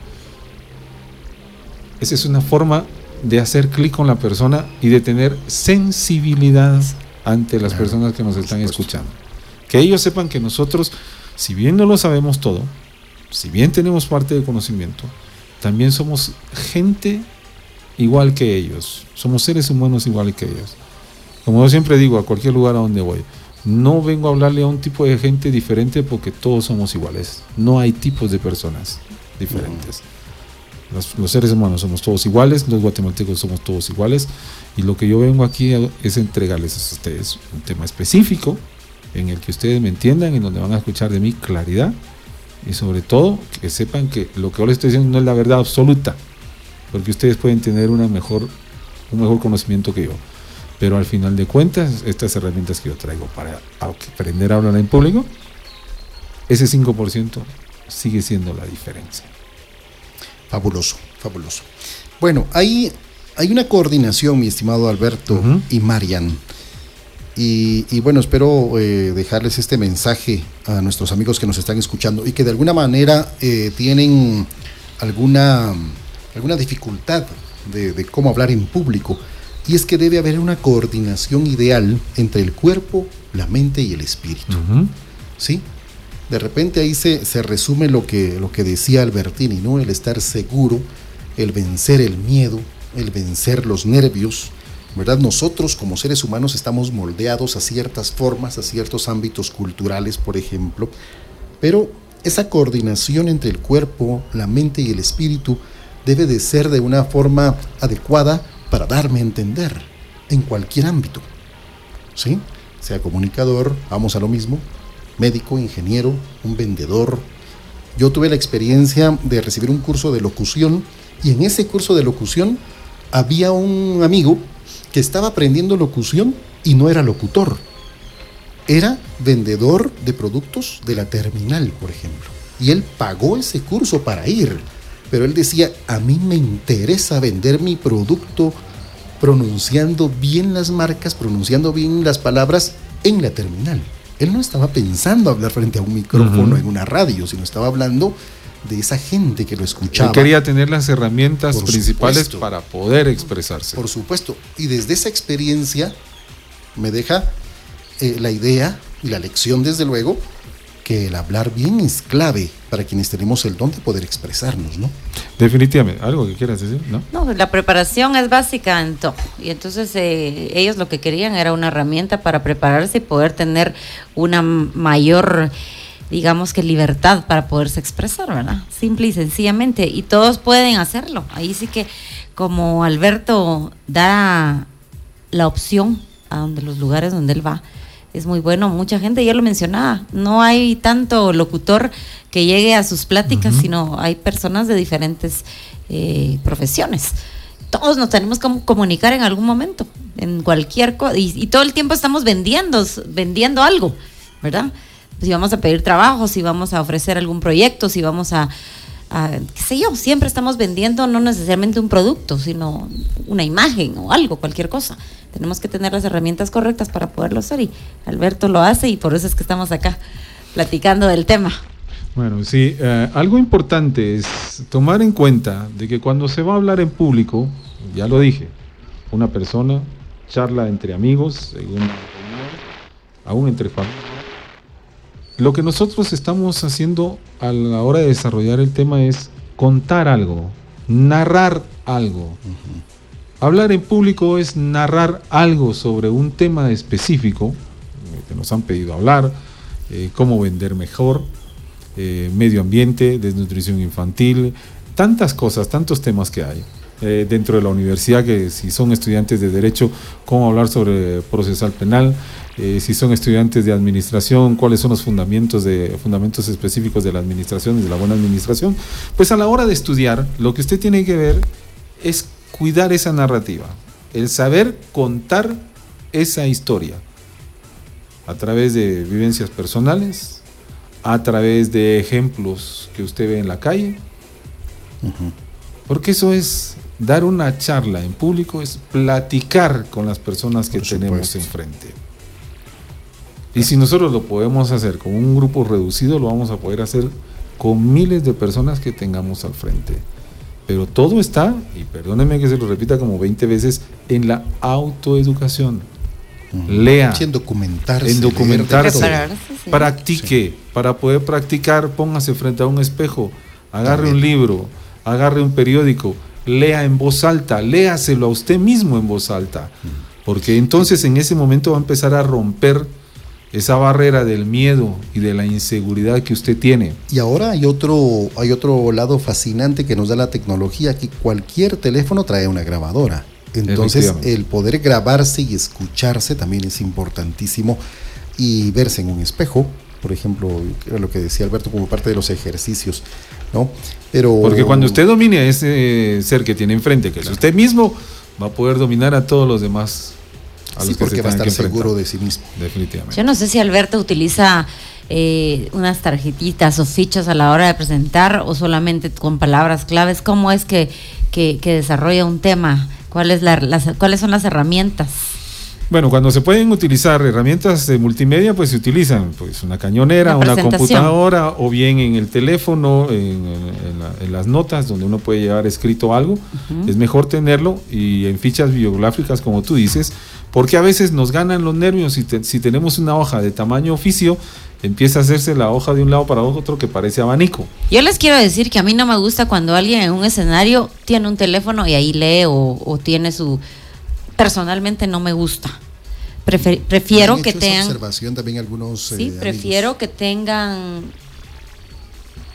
Esa es una forma de hacer clic con la persona y de tener sensibilidad ante las Claro, personas que nos están escuchando. Que ellos sepan que nosotros, si bien no lo sabemos todo, si bien tenemos parte de conocimiento, también somos gente igual que ellos. Somos seres humanos igual que ellos. Como yo siempre digo, a cualquier lugar a donde voy, no vengo a hablarle a un tipo de gente diferente porque todos somos iguales. No hay tipos de personas diferentes. Los, los seres humanos somos todos iguales, los guatemaltecos somos todos iguales. Y lo que yo vengo aquí a- es entregarles a ustedes un tema específico en el que ustedes me entiendan, en donde van a escuchar de mí claridad y sobre todo que sepan que lo que yo les estoy diciendo no es la verdad absoluta, porque ustedes pueden tener una mejor, un mejor conocimiento que yo. Pero al final de cuentas, estas herramientas que yo traigo para aprender a hablar en público, ese 5% sigue siendo la diferencia. Fabuloso, fabuloso. Bueno, hay, hay una coordinación, mi estimado Alberto y Marian. Y, y bueno, espero eh, dejarles este mensaje a nuestros amigos que nos están escuchando y que de alguna manera eh, tienen alguna, alguna dificultad de, de cómo hablar en público. Y es que debe haber una coordinación ideal entre el cuerpo, la mente y el espíritu. ¿sí? De repente ahí se, se resume lo que, lo que decía Albertini, ¿no? El estar seguro, el vencer el miedo, el vencer los nervios, ¿verdad? Nosotros como seres humanos estamos moldeados a ciertas formas, a ciertos ámbitos culturales, por ejemplo, pero esa coordinación entre el cuerpo, la mente y el espíritu debe de ser de una forma adecuada para darme a entender en cualquier ámbito. ¿sí? Sea comunicador, vamos a lo mismo, médico, ingeniero, un vendedor. Yo tuve la experiencia de recibir un curso de locución y en ese curso de locución había un amigo que estaba aprendiendo locución y no era locutor. Era vendedor de productos de la terminal, por ejemplo. Y él pagó ese curso para ir. Pero él decía, a mí me interesa vender mi producto pronunciando bien las marcas, pronunciando bien las palabras en la terminal. Él no estaba pensando hablar frente a un micrófono en una radio, sino estaba hablando de esa gente que lo Él escuchaba. quería tener las herramientas Por principales supuesto. para poder expresarse. Por supuesto. Y desde esa experiencia me deja eh, la idea Y la lección, desde luego, que el hablar bien es clave para quienes tenemos el don de poder expresarnos, ¿no? Definitivamente. ¿Algo que quieras decir? ¿No? No, la preparación es básica en todo. Y entonces eh, ellos lo que querían era una herramienta para prepararse y poder tener una mayor, digamos que libertad para poderse expresar, ¿verdad? Simple y sencillamente. Y todos pueden hacerlo. Ahí sí que como Alberto da la opción a donde los lugares donde él va, es muy bueno. Mucha gente ya lo mencionaba. No hay tanto locutor que llegue a sus pláticas, sino hay personas de diferentes eh, profesiones. Todos nos tenemos que comunicar en algún momento, en cualquier cosa. Y, todo el tiempo estamos vendiendo, vendiendo algo, ¿verdad? Si vamos a pedir trabajo, si vamos a ofrecer algún proyecto, si vamos a, qué sé yo, siempre estamos vendiendo no necesariamente un producto, sino una imagen o algo, cualquier cosa. Tenemos que tener las herramientas correctas para poderlo hacer y Alberto lo hace y por eso es que estamos acá platicando del tema. Bueno, sí, eh, algo importante es tomar en cuenta de que cuando se va a hablar en público, ya lo dije, una persona charla entre amigos, aún entre familias. Lo que nosotros estamos haciendo a la hora de desarrollar el tema es contar algo, narrar algo. Hablar en público es narrar algo sobre un tema específico eh, que nos han pedido hablar, eh, cómo vender mejor, eh, medio ambiente, desnutrición infantil, tantas cosas, tantos temas que hay. Eh, dentro de la universidad, que si son estudiantes de Derecho, cómo hablar sobre procesal penal, eh, si son estudiantes de administración, cuáles son los fundamentos, de, fundamentos específicos de la administración y de la buena administración. Pues a la hora de estudiar, lo que usted tiene que ver es cuidar esa narrativa, el saber contar esa historia a través de vivencias personales, a través de ejemplos que usted ve en la calle. Porque eso es dar una charla en público, es platicar con las personas que tenemos enfrente. Y si nosotros lo podemos hacer con un grupo reducido, lo vamos a poder hacer con miles de personas que tengamos al frente. Pero todo está, y perdónenme que se lo repita como 20 veces, en la autoeducación lea. en documentarse. En documentarse. Practique. Para poder practicar, póngase frente a un espejo, agarre un libro, agarre un periódico, lea en voz alta, léaselo a usted mismo en voz alta. Porque entonces en ese momento va a empezar a romper esa barrera del miedo y de la inseguridad que usted tiene. Y ahora hay otro, hay otro lado fascinante que nos da la tecnología, que cualquier teléfono trae una grabadora. Entonces, el poder grabarse y escucharse también es importantísimo y verse en un espejo, por ejemplo, lo que decía Alberto como parte de los ejercicios, ¿no? Pero porque cuando usted domine a ese ser que tiene enfrente, que es usted mismo, va a poder dominar a todos los demás. A sí, porque va a estar seguro de sí mismo. Definitivamente. Yo no sé si Alberto utiliza eh, unas tarjetitas o fichas a la hora de presentar o solamente con palabras claves. ¿Cómo es que, que desarrolla un tema? ¿Cuáles, ¿Cuáles son las herramientas? Bueno, cuando se pueden utilizar herramientas de multimedia, pues se utilizan pues una cañonera, una, computadora o bien en el teléfono, en, las notas donde uno puede llevar escrito algo. Es mejor tenerlo y en fichas biográficas, como tú dices, porque a veces nos ganan los nervios si, si tenemos una hoja de tamaño oficio empieza a hacerse la hoja de un lado para otro que parece abanico. Yo les quiero decir que a mí no me gusta cuando alguien en un escenario tiene un teléfono y ahí lee o, tiene su... Personalmente no me gusta. prefiero que tengan... observación también algunos... Sí, eh, prefiero que tengan...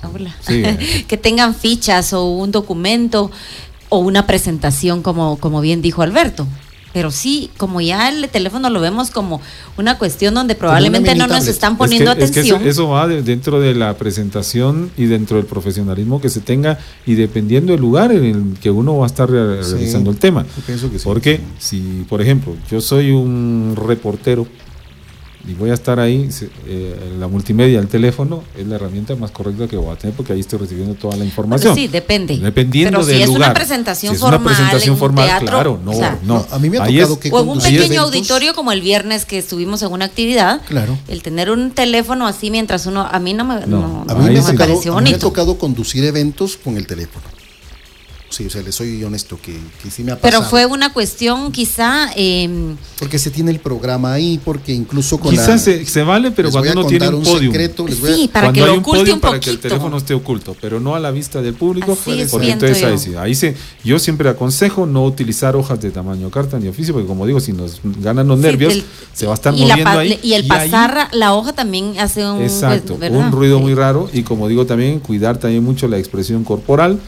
Hola. que tengan fichas o un documento o una presentación como, como bien dijo Alberto pero sí, como ya el teléfono lo vemos como una cuestión donde probablemente no nos están poniendo atención. eso, va dentro de la presentación y dentro del profesionalismo que se tenga y dependiendo del lugar en el que uno va a estar realizando el tema. Porque si, por ejemplo, yo soy un reportero y voy a estar ahí, eh, la multimedia, el teléfono, es la herramienta más correcta que voy a tener porque ahí estoy recibiendo toda la información. sí, depende. Dependiendo Pero si es una presentación si es formal, una presentación formal, claro, no, no, A mí me ha tocado que o un pequeño auditorio como el viernes que estuvimos en una actividad. Claro. El tener un teléfono así mientras uno, a mí no me, no, a mí me, ha tocado, a mí me ha tocado conducir eventos con el teléfono. O Sí, o sea, le soy honesto que, que sí me ha Pero fue una cuestión quizá... eh, Porque se tiene el programa ahí, porque incluso con la... Quizás se, se vale, pero cuando uno tiene un podium. secreto, les voy a- Sí, para cuando que lo hay oculte un para que el teléfono esté oculto, pero no a la vista del público, Así es, porque entonces ahí yo. sí, ahí sí, yo siempre aconsejo no utilizar hojas de tamaño carta ni oficio, porque como digo, si nos ganan los sí, nervios, se va a estar y la moviendo ahí. Y el ahí- pasar la hoja también hace un... Exacto, pues, ¿verdad? un ruido Sí. muy raro y como digo también cuidar también mucho la expresión corporal,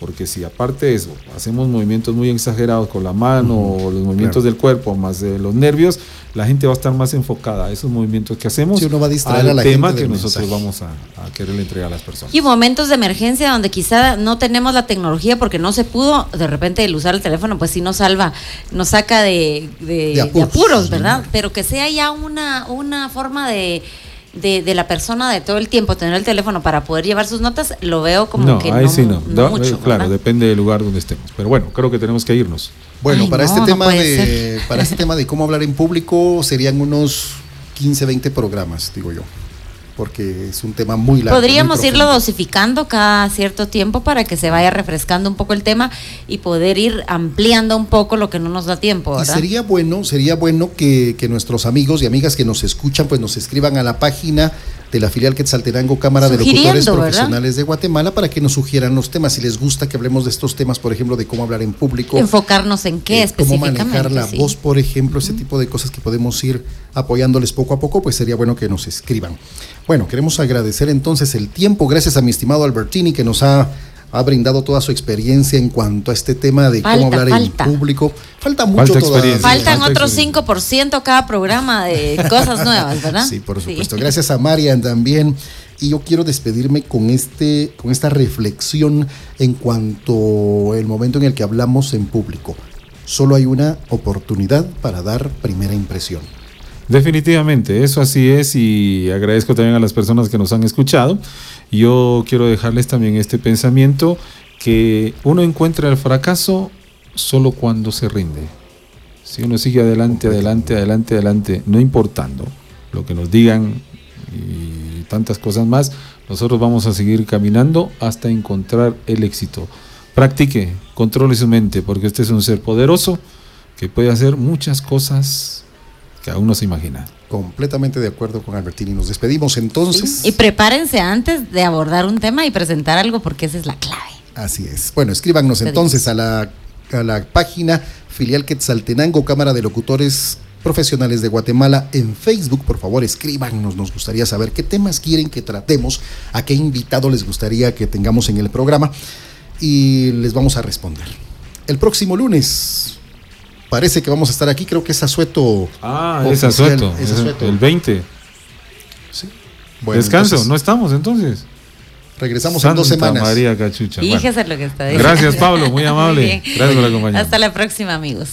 porque si aparte de eso hacemos movimientos muy exagerados con la mano o los movimientos del cuerpo más de los nervios, la gente va a estar más enfocada a esos movimientos que hacemos Sí, uno va a distraer al a la tema gente que nosotros mensaje. vamos a, a querer entregar a las personas. Y momentos de emergencia donde quizá no tenemos la tecnología porque no se pudo, de repente el usar el teléfono pues sí nos salva, nos saca de, de- De de apuros. apuros, ¿verdad? Pero que sea ya una, una forma de, de, de la persona de todo el tiempo tener el teléfono para poder llevar sus notas, lo veo como no, que ahí no, sí no. mucho, eh, claro, ¿verdad? depende del lugar donde estemos. Pero bueno, creo que tenemos que irnos. Bueno, Ay, para no, este tema de para este tema de cómo hablar en público serían unos 15, 20 programas, digo yo. Porque es un tema muy largo. Podríamos muy irlo dosificando cada cierto tiempo para que se vaya refrescando un poco el tema y poder ir ampliando un poco lo que no nos da tiempo, sería bueno, sería bueno que, que nuestros amigos y amigas que nos escuchan, pues nos escriban a la página de la filial Quetzaltenango Cámara de Locutores ¿verdad? Profesionales de Guatemala para que nos sugieran los temas. Si les gusta que hablemos de estos temas, por ejemplo, de cómo hablar en público. Enfocarnos en qué eh, cómo específicamente. manejar la sí. voz, por ejemplo, ese tipo de cosas que podemos ir apoyándoles poco a poco, pues sería bueno que nos escriban. Bueno, queremos agradecer entonces el tiempo, gracias a mi estimado Albertini que nos ha, ha brindado toda su experiencia en cuanto a este tema de Falta, cómo hablar falta. en público. Falta mucho Falta todavía. Faltan Falta otros experiencia. 5% cada programa de cosas nuevas, ¿verdad? Sí, por supuesto. Gracias a Marian también. Y yo quiero despedirme con este, con esta reflexión en cuanto al momento en el que hablamos en público. Solo hay una oportunidad para dar primera impresión. Definitivamente, eso así es y agradezco también a las personas que nos han escuchado. Yo quiero dejarles también este pensamiento que uno encuentra el fracaso solo cuando se rinde. Si uno sigue adelante, adelante, adelante, adelante, no importando lo que nos digan y tantas cosas más, nosotros vamos a seguir caminando hasta encontrar el éxito. Practique, controle su mente, porque usted es un ser poderoso que puede hacer muchas cosas que aún no se imagina. Completamente de acuerdo con Albertini. Nos despedimos entonces. Y prepárense antes de abordar un tema y presentar algo porque esa es la clave. Así es. Bueno, escríbanos entonces a la, a la página filial Quetzaltenango, Cámara de Locutores Profesionales de Guatemala en Facebook. Por favor, escríbanos. Nos gustaría saber qué temas quieren que tratemos, a qué invitado les gustaría que tengamos en el programa y les vamos a responder. El próximo lunes parece que vamos a estar aquí. Creo que es Asueto. Ah, es oficial, asueto, es es asueto. el 20. Bueno, Descanso, entonces, no estamos entonces. Regresamos en dos Santa semanas. María Cachucha. Bueno. Fíjese lo que está diciendo. Gracias, Pablo, muy amable. bien. Gracias por acompañarnos. Hasta la próxima, amigos.